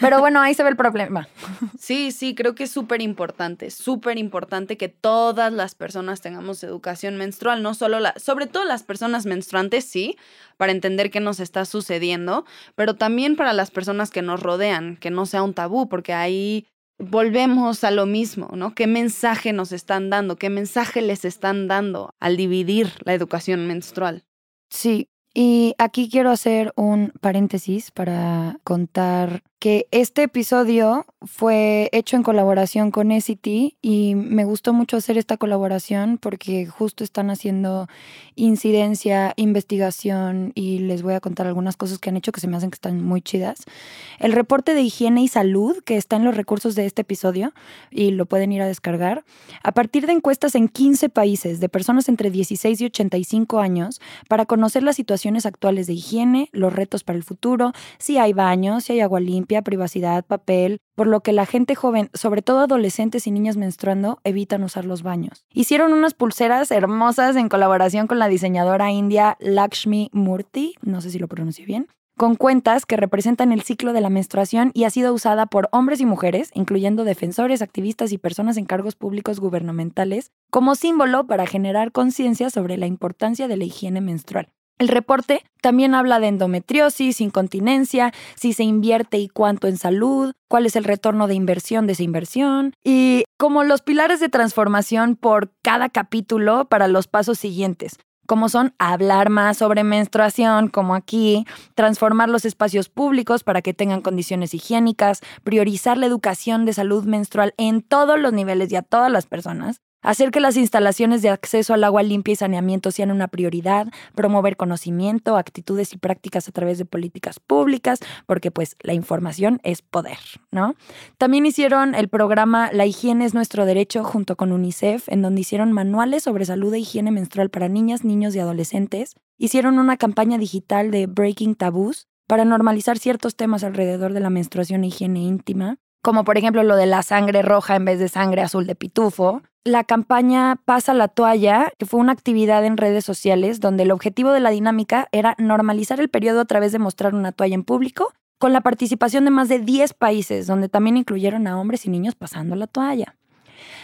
Pero bueno, ahí se ve el problema. *laughs* Sí, sí, creo que es súper importante, súper importante que todas las personas tengamos educación menstrual, no solo la, sobre todo las personas menstruantes, sí, para entender qué nos está sucediendo, pero también para las personas que nos rodean, que no sea un tabú, porque ahí volvemos a lo mismo, ¿no? ¿Qué mensaje nos están dando? ¿Qué mensaje les están dando al dividir la educación menstrual? Sí, y aquí quiero hacer un paréntesis para contar que este episodio fue hecho en colaboración con SCT y me gustó mucho hacer esta colaboración porque justo están haciendo incidencia, investigación y les voy a contar algunas cosas que han hecho que se me hacen que están muy chidas. El reporte de higiene y salud que está en los recursos de este episodio y lo pueden ir a descargar, a partir de encuestas en 15 países de personas entre 16 y 85 años para conocer las situaciones actuales de higiene, los retos para el futuro, si hay baños, si hay agua limpia, privacidad, papel, por lo que la gente joven, sobre todo adolescentes y niñas menstruando, evitan usar los baños. Hicieron unas pulseras hermosas en colaboración con la diseñadora india Lakshmi Murthy, no sé si lo pronuncio bien, con cuentas que representan el ciclo de la menstruación y ha sido usada por hombres y mujeres, incluyendo defensores, activistas y personas en cargos públicos gubernamentales, como símbolo para generar conciencia sobre la importancia de la higiene menstrual. El reporte también habla de endometriosis, incontinencia, si se invierte y cuánto en salud, cuál es el retorno de inversión de esa inversión y como los pilares de transformación por cada capítulo para los pasos siguientes como son hablar más sobre menstruación, como aquí, transformar los espacios públicos para que tengan condiciones higiénicas, priorizar la educación de salud menstrual en todos los niveles y a todas las personas, hacer que las instalaciones de acceso al agua limpia y saneamiento sean una prioridad, promover conocimiento, actitudes y prácticas a través de políticas públicas, porque pues la información es poder, ¿no? También hicieron el programa La higiene es nuestro derecho junto con UNICEF, en donde hicieron manuales sobre salud e higiene menstrual para niñas, niños y adolescentes. Hicieron una campaña digital de Breaking Taboos para normalizar ciertos temas alrededor de la menstruación e higiene íntima como por ejemplo lo de la sangre roja en vez de sangre azul de pitufo. La campaña Pasa la toalla, que fue una actividad en redes sociales donde el objetivo de la dinámica era normalizar el periodo a través de mostrar una toalla en público, con la participación de más de 10 países, donde también incluyeron a hombres y niños pasando la toalla.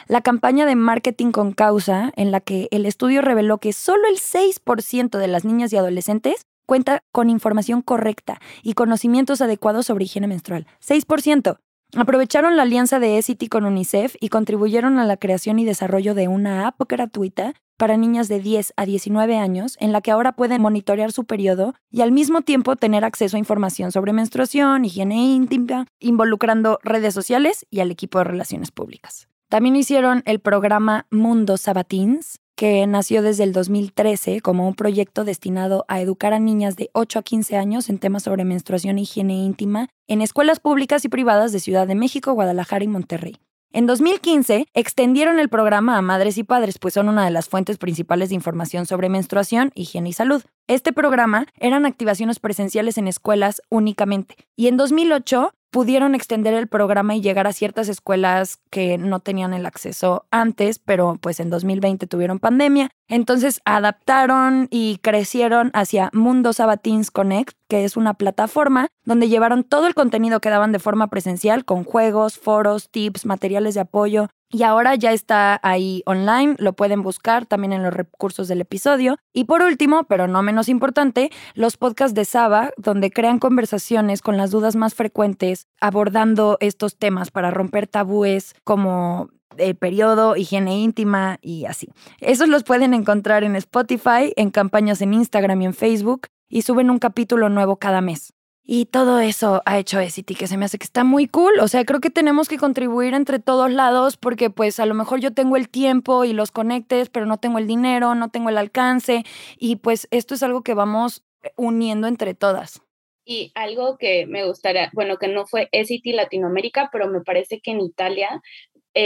La campaña de marketing con causa, en la que el estudio reveló que solo el 6% de las niñas y adolescentes cuenta con información correcta y conocimientos adecuados sobre higiene menstrual. 6%. Aprovecharon la alianza de ECITY con UNICEF y contribuyeron a la creación y desarrollo de una app gratuita para niñas de 10 a 19 años en la que ahora pueden monitorear su periodo y al mismo tiempo tener acceso a información sobre menstruación, higiene íntima, involucrando redes sociales y al equipo de relaciones públicas. También hicieron el programa Mundo Sabatins, que nació desde el 2013 como un proyecto destinado a educar a niñas de 8 a 15 años en temas sobre menstruación e higiene íntima en escuelas públicas y privadas de Ciudad de México, Guadalajara y Monterrey. En 2015 extendieron el programa a madres y padres, pues son una de las fuentes principales de información sobre menstruación, higiene y salud. Este programa eran activaciones presenciales en escuelas únicamente. Y en 2008 pudieron extender el programa y llegar a ciertas escuelas que no tenían el acceso antes, pero pues en 2020 tuvieron pandemia. Entonces adaptaron y crecieron hacia Mundo Sabatins Connect, que es una plataforma donde llevaron todo el contenido que daban de forma presencial con juegos, foros, tips, materiales de apoyo y ahora ya está ahí online, lo pueden buscar también en los recursos del episodio. Y por último, pero no menos importante, los podcasts de Saba, donde crean conversaciones con las dudas más frecuentes, abordando estos temas para romper tabúes como el periodo, higiene íntima y así. Esos los pueden encontrar en Spotify, en campañas en Instagram y en Facebook, y suben un capítulo nuevo cada mes. Y todo eso ha hecho City que se me hace que está muy cool. O sea, creo que tenemos que contribuir entre todos lados porque pues a lo mejor yo tengo el tiempo y los conectes, pero no tengo el dinero, no tengo el alcance. Y pues esto es algo que vamos uniendo entre todas. Y algo que me gustaría, bueno, que no fue City Latinoamérica, pero me parece que en Italia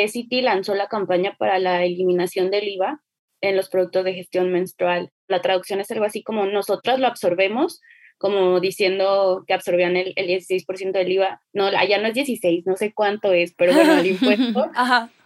City lanzó la campaña para la eliminación del IVA en los productos de gestión menstrual. La traducción es algo así como nosotras lo absorbemos, como diciendo que absorbían el, el 16% del IVA. No, allá no es 16, no sé cuánto es, pero bueno, el *laughs* impuesto.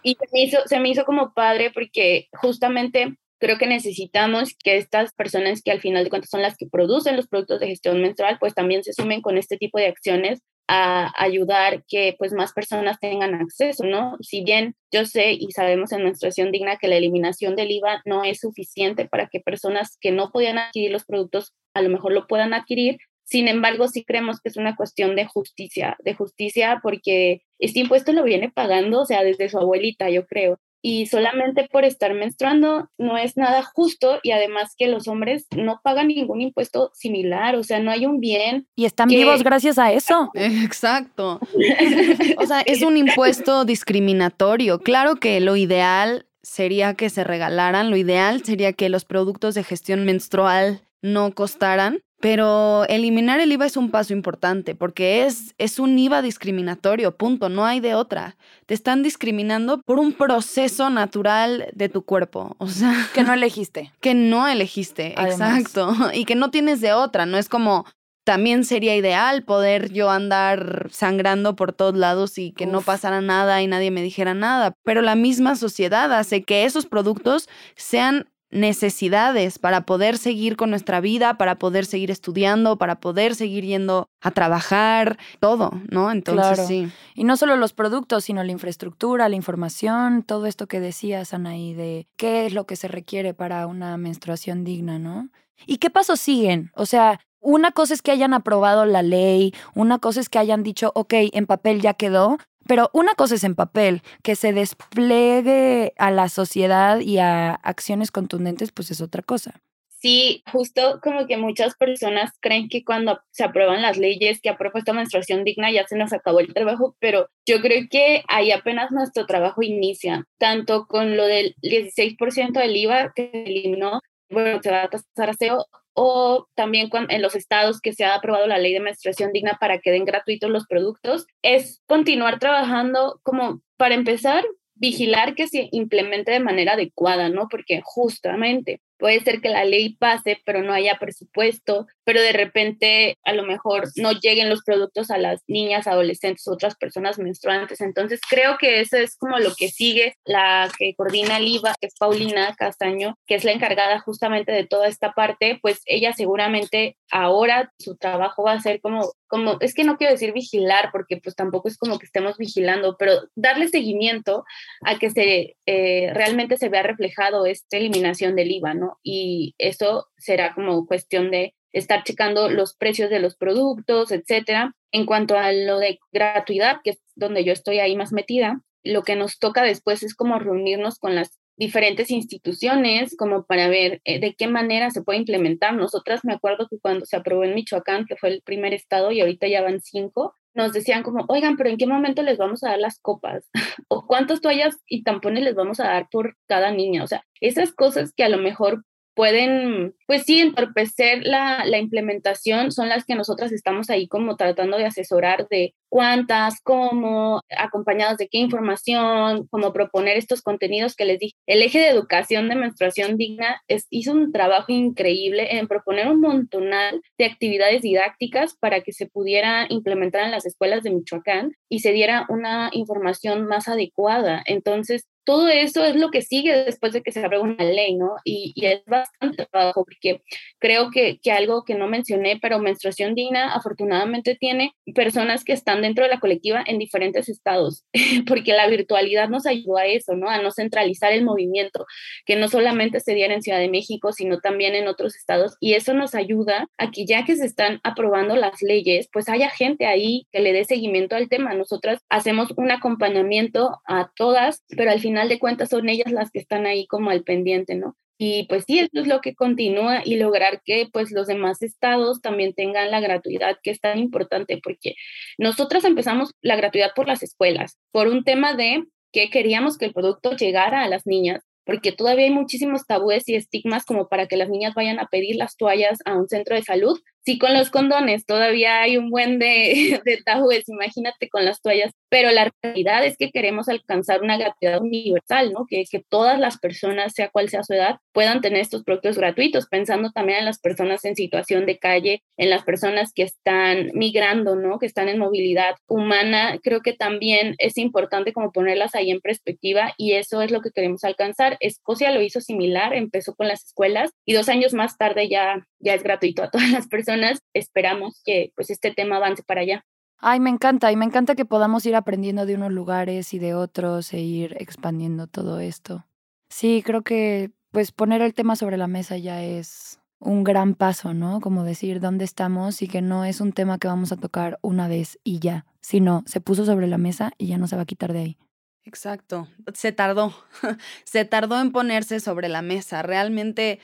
Y se me, hizo, se me hizo como padre porque justamente creo que necesitamos que estas personas que al final de cuentas son las que producen los productos de gestión menstrual, pues también se sumen con este tipo de acciones a ayudar que pues más personas tengan acceso, ¿no? Si bien yo sé y sabemos en menstruación digna que la eliminación del IVA no es suficiente para que personas que no podían adquirir los productos a lo mejor lo puedan adquirir, sin embargo, sí creemos que es una cuestión de justicia, de justicia porque este impuesto lo viene pagando, o sea, desde su abuelita, yo creo. Y solamente por estar menstruando no es nada justo y además que los hombres no pagan ningún impuesto similar, o sea, no hay un bien. Y están vivos gracias a eso. Exacto. *laughs* o sea, es un impuesto discriminatorio. Claro que lo ideal sería que se regalaran, lo ideal sería que los productos de gestión menstrual no costaran, pero eliminar el IVA es un paso importante porque es, es un IVA discriminatorio, punto, no hay de otra. Te están discriminando por un proceso natural de tu cuerpo, o sea... *laughs* Que no elegiste. Que no elegiste, exacto. *laughs* Y que no tienes de otra, no es como... También sería ideal poder yo andar sangrando por todos lados y que no pasara nada y nadie me dijera nada, pero la misma sociedad hace que esos productos sean necesidades para poder seguir con nuestra vida, para poder seguir estudiando, para poder seguir yendo a trabajar, todo, ¿no? Entonces, sí. Y no solo los productos, sino la infraestructura, la información, todo esto que decías, Anaí, de qué es lo que se requiere para una menstruación digna, ¿no? ¿Y qué pasos siguen? O sea, una cosa es que hayan aprobado la ley, una cosa es que hayan dicho, ok, en papel ya quedó, pero una cosa es en papel, que se despliegue a la sociedad y a acciones contundentes, pues es otra cosa. Sí, justo como que muchas personas creen que cuando se aprueban las leyes que ha propuesto menstruación digna ya se nos acabó el trabajo, pero yo creo que ahí apenas nuestro trabajo inicia, tanto con lo del 16% del IVA que se eliminó, bueno, se va a tasar a cero, o también en los estados que se ha aprobado la ley de menstruación digna para que den gratuitos los productos, es continuar trabajando como para empezar, vigilar que se implemente de manera adecuada, ¿no? Porque justamente puede ser que la ley pase, pero no haya presupuesto, pero de repente a lo mejor no lleguen los productos a las niñas, adolescentes, otras personas menstruantes. Entonces creo que eso es como lo que sigue la que coordina el IVA, que es Paulina Castaño, que es la encargada justamente de toda esta parte, pues ella seguramente ahora su trabajo va a ser como, como, es que no quiero decir vigilar, porque pues tampoco es como que estemos vigilando, pero darle seguimiento a que se eh, realmente se vea reflejado esta eliminación del IVA, ¿no? Y eso será como cuestión de estar checando los precios de los productos, etcétera. En cuanto a lo de gratuidad, que es donde yo estoy ahí más metida, lo que nos toca después es como reunirnos con las diferentes instituciones como para ver eh, de qué manera se puede implementar. Nosotras me acuerdo que cuando se aprobó en Michoacán, que fue el primer estado y ahorita ya van cinco, nos decían como, oigan, pero ¿en qué momento les vamos a dar las copas? *laughs* ¿O cuántas toallas y tampones les vamos a dar por cada niña? O sea, esas cosas que a lo mejor pueden, pues sí, entorpecer la, la, implementación, son las que nosotras estamos ahí como tratando de asesorar de cuántas, cómo, acompañados de qué información, cómo proponer estos contenidos que les dije. El eje de educación de menstruación digna hizo un trabajo increíble en proponer un montonal de actividades didácticas para que se pudiera implementar en las escuelas de Michoacán y se diera una información más adecuada. Entonces, todo eso es lo que sigue después de que se apruebe una ley, ¿no? Y, es bastante trabajo porque creo que, que, algo que no mencioné, pero menstruación digna afortunadamente tiene personas que están dentro de la colectiva en diferentes estados, *laughs* porque la virtualidad nos ayudó a eso, ¿no? A no centralizar el movimiento, que no solamente se diera en Ciudad de México, sino también en otros estados. Y eso nos ayuda a que ya que se están aprobando las leyes, pues haya gente ahí que le dé seguimiento al tema. Nosotras hacemos un acompañamiento a todas, pero al final de cuentas son ellas las que están ahí como al pendiente, ¿no? Y pues sí, eso es lo que continúa y lograr que pues los demás estados también tengan la gratuidad, que es tan importante, porque nosotras empezamos la gratuidad por las escuelas, por un tema de que queríamos que el producto llegara a las niñas, porque todavía hay muchísimos tabúes y estigmas como para que las niñas vayan a pedir las toallas a un centro de salud, Sí, con los condones todavía hay un buen de, *laughs* de tabúes, imagínate con las toallas, pero la realidad es que queremos alcanzar una gratuidad universal, ¿no? Que, que todas las personas, sea cual sea su edad, puedan tener estos productos gratuitos, pensando también en las personas en situación de calle, en las personas que están migrando, ¿no? Que están en movilidad humana. Creo que también es importante como ponerlas ahí en perspectiva y eso es lo que queremos alcanzar. Escocia lo hizo similar, empezó con las escuelas y dos años más tarde ya, ya es gratuito a todas las personas esperamos que pues este tema avance para allá. Ay, me encanta y me encanta que podamos ir aprendiendo de unos lugares y de otros e ir expandiendo todo esto. Sí, creo que pues poner el tema sobre la mesa ya es un gran paso, ¿no? Como decir dónde estamos y que no es un tema que vamos a tocar una vez y ya, sino se puso sobre la mesa y ya no se va a quitar de ahí. Exacto, se tardó, *laughs* se tardó en ponerse sobre la mesa. Realmente,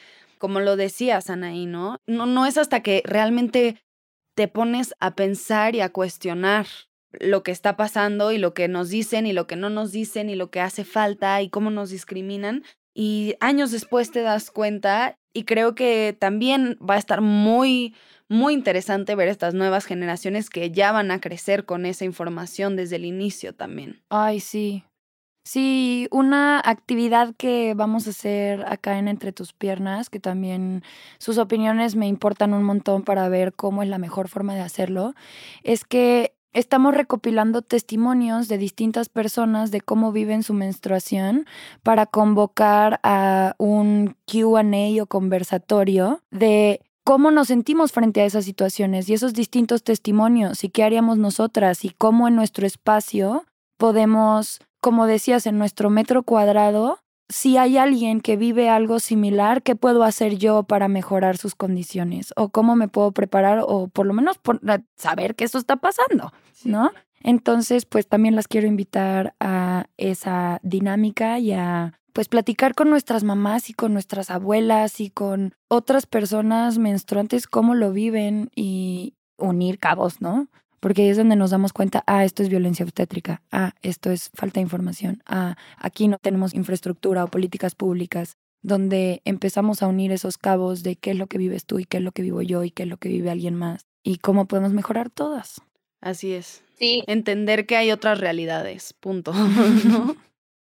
como lo decías, Anaí, ¿no? ¿no? No es hasta que realmente te pones a pensar y a cuestionar lo que está pasando y lo que nos dicen y lo que no nos dicen y lo que hace falta y cómo nos discriminan. Y años después te das cuenta y creo que también va a estar muy, muy interesante ver estas nuevas generaciones que ya van a crecer con esa información desde el inicio también. Ay, sí. Sí, una actividad que vamos a hacer acá en Entre tus piernas, que también sus opiniones me importan un montón para ver cómo es la mejor forma de hacerlo, es que estamos recopilando testimonios de distintas personas de cómo viven su menstruación para convocar a un QA o conversatorio de cómo nos sentimos frente a esas situaciones y esos distintos testimonios y qué haríamos nosotras y cómo en nuestro espacio podemos como decías, en nuestro metro cuadrado, si hay alguien que vive algo similar, ¿qué puedo hacer yo para mejorar sus condiciones? ¿O cómo me puedo preparar? O por lo menos saber que eso está pasando, ¿no? Entonces, pues también las quiero invitar a esa dinámica y a pues platicar con nuestras mamás y con nuestras abuelas y con otras personas menstruantes cómo lo viven y unir cabos, ¿no? Porque es donde nos damos cuenta, ah, esto es violencia obstétrica, ah, esto es falta de información, ah, aquí no tenemos infraestructura o políticas públicas, donde empezamos a unir esos cabos de qué es lo que vives tú y qué es lo que vivo yo y qué es lo que vive alguien más y cómo podemos mejorar todas. Así es. Sí. Entender que hay otras realidades, punto. *laughs*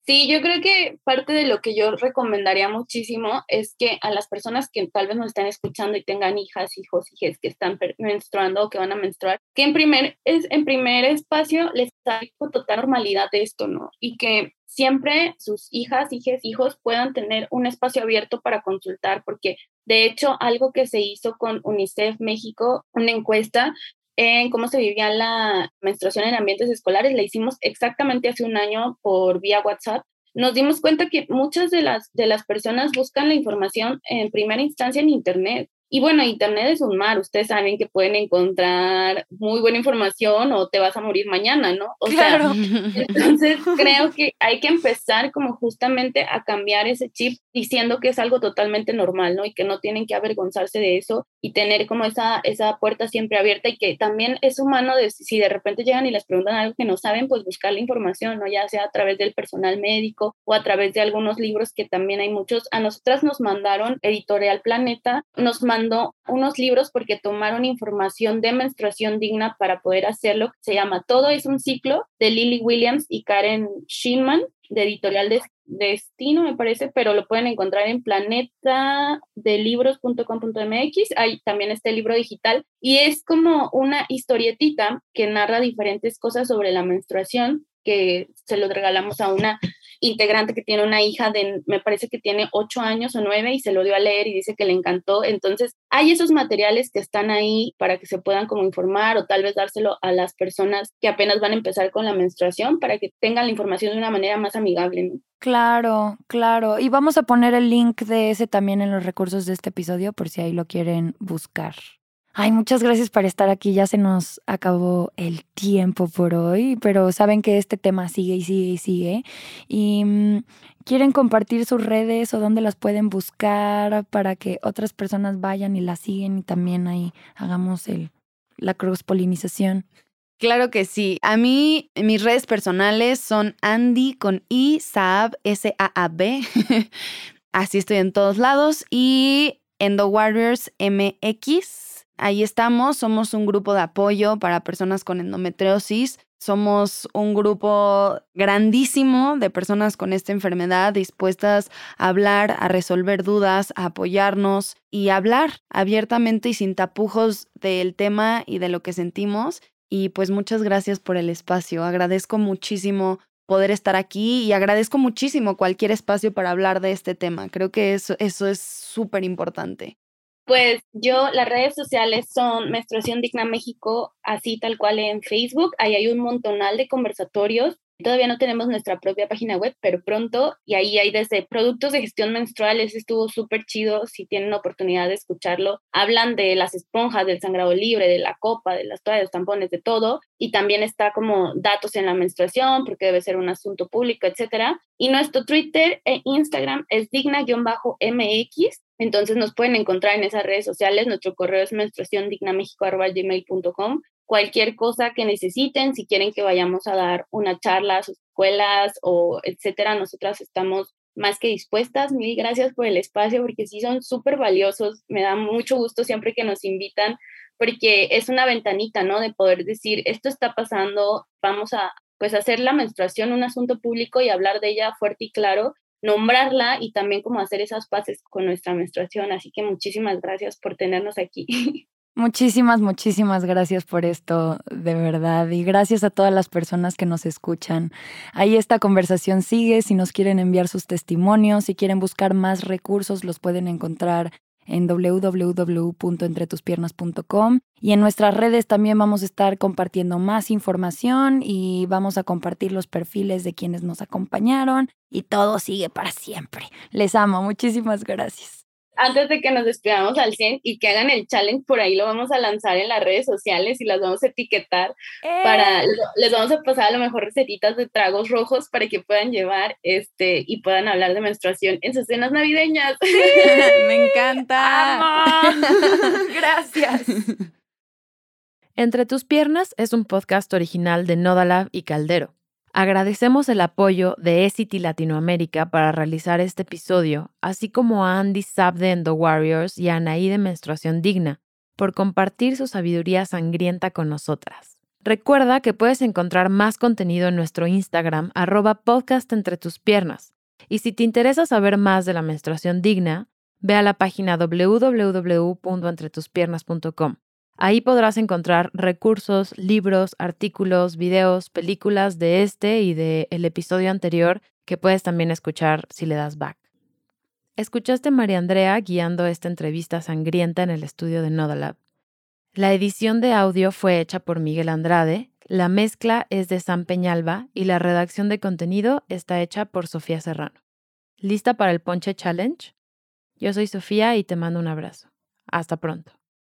Sí, yo creo que parte de lo que yo recomendaría muchísimo es que a las personas que tal vez nos estén escuchando y tengan hijas, hijos, hijas que están menstruando o que van a menstruar, que en primer, es, en primer espacio les con total normalidad de esto, ¿no? Y que siempre sus hijas, hijas, hijos puedan tener un espacio abierto para consultar, porque de hecho algo que se hizo con UNICEF México, una encuesta, en cómo se vivía la menstruación en ambientes escolares. La hicimos exactamente hace un año por vía WhatsApp. Nos dimos cuenta que muchas de las, de las personas buscan la información en primera instancia en Internet y bueno, Internet es un mar, ustedes saben que pueden encontrar muy buena información o te vas a morir mañana, ¿no? O claro. entonces *laughs* creo que hay que empezar como justamente a cambiar ese chip diciendo que es algo totalmente normal, ¿no? Y que no tienen que avergonzarse de eso y tener como esa, esa puerta siempre abierta y que también es humano de si de repente llegan y les preguntan algo que no saben, pues buscar la información, ¿no? Ya sea a través del personal médico o a través de algunos libros que también hay muchos. A nosotras nos mandaron Editorial Planeta, nos mandaron unos libros porque tomaron información de menstruación digna para poder hacerlo. Se llama Todo es un ciclo de Lily Williams y Karen Shinman de Editorial de Destino, me parece, pero lo pueden encontrar en planetadelibros.com.mx. Hay también este libro digital y es como una historietita que narra diferentes cosas sobre la menstruación que se lo regalamos a una integrante que tiene una hija de, me parece que tiene ocho años o nueve y se lo dio a leer y dice que le encantó. Entonces, hay esos materiales que están ahí para que se puedan como informar o tal vez dárselo a las personas que apenas van a empezar con la menstruación para que tengan la información de una manera más amigable. Claro, claro. Y vamos a poner el link de ese también en los recursos de este episodio por si ahí lo quieren buscar. Ay, muchas gracias por estar aquí. Ya se nos acabó el tiempo por hoy, pero saben que este tema sigue y sigue y sigue. Y mm, quieren compartir sus redes o dónde las pueden buscar para que otras personas vayan y las siguen y también ahí hagamos el, la cross polinización. Claro que sí. A mí, mis redes personales son Andy con I, Saab, S-A-A-B. *laughs* Así estoy en todos lados. Y Endo Warriors MX Ahí estamos, somos un grupo de apoyo para personas con endometriosis. Somos un grupo grandísimo de personas con esta enfermedad dispuestas a hablar, a resolver dudas, a apoyarnos y hablar abiertamente y sin tapujos del tema y de lo que sentimos. Y pues muchas gracias por el espacio. Agradezco muchísimo poder estar aquí y agradezco muchísimo cualquier espacio para hablar de este tema. Creo que eso, eso es súper importante. Pues yo, las redes sociales son Menstruación Digna México, así tal cual en Facebook. Ahí hay un montonal de conversatorios. Todavía no tenemos nuestra propia página web, pero pronto, y ahí hay desde productos de gestión menstrual, ese estuvo súper chido, si tienen oportunidad de escucharlo. Hablan de las esponjas, del sangrado libre, de la copa, de las toallas, tampones, de todo. Y también está como datos en la menstruación, porque debe ser un asunto público, etcétera. Y nuestro Twitter e Instagram es digna-mx. Entonces nos pueden encontrar en esas redes sociales. Nuestro correo es menstruaciondignamexico.com cualquier cosa que necesiten, si quieren que vayamos a dar una charla a sus escuelas o etcétera, nosotras estamos más que dispuestas. Mil gracias por el espacio porque sí son súper valiosos. Me da mucho gusto siempre que nos invitan porque es una ventanita, ¿no? De poder decir, esto está pasando, vamos a pues hacer la menstruación un asunto público y hablar de ella fuerte y claro, nombrarla y también como hacer esas paces con nuestra menstruación. Así que muchísimas gracias por tenernos aquí. *laughs* Muchísimas, muchísimas gracias por esto, de verdad. Y gracias a todas las personas que nos escuchan. Ahí esta conversación sigue. Si nos quieren enviar sus testimonios, si quieren buscar más recursos, los pueden encontrar en www.entretuspiernas.com y en nuestras redes también vamos a estar compartiendo más información y vamos a compartir los perfiles de quienes nos acompañaron y todo sigue para siempre. Les amo, muchísimas gracias antes de que nos despidamos al 100 y que hagan el challenge, por ahí lo vamos a lanzar en las redes sociales y las vamos a etiquetar para, eh. les vamos a pasar a lo mejor recetitas de tragos rojos para que puedan llevar este y puedan hablar de menstruación en sus cenas navideñas. *laughs* Me encanta. *laughs* Gracias. Entre tus piernas es un podcast original de Nodalab y Caldero. Agradecemos el apoyo de Essity Latinoamérica para realizar este episodio, así como a Andy Saab de Endo Warriors y a Anaí de Menstruación Digna, por compartir su sabiduría sangrienta con nosotras. Recuerda que puedes encontrar más contenido en nuestro Instagram, arroba podcast entre tus piernas. Y si te interesa saber más de la menstruación digna, ve a la página www.entretuspiernas.com. Ahí podrás encontrar recursos, libros, artículos, videos, películas de este y del el episodio anterior que puedes también escuchar si le das back. Escuchaste a María Andrea guiando esta entrevista sangrienta en el estudio de Nodalab. La edición de audio fue hecha por Miguel Andrade, la mezcla es de Sam Peñalba y la redacción de contenido está hecha por Sofía Serrano. ¿Lista para el Ponche Challenge? Yo soy Sofía y te mando un abrazo. Hasta pronto.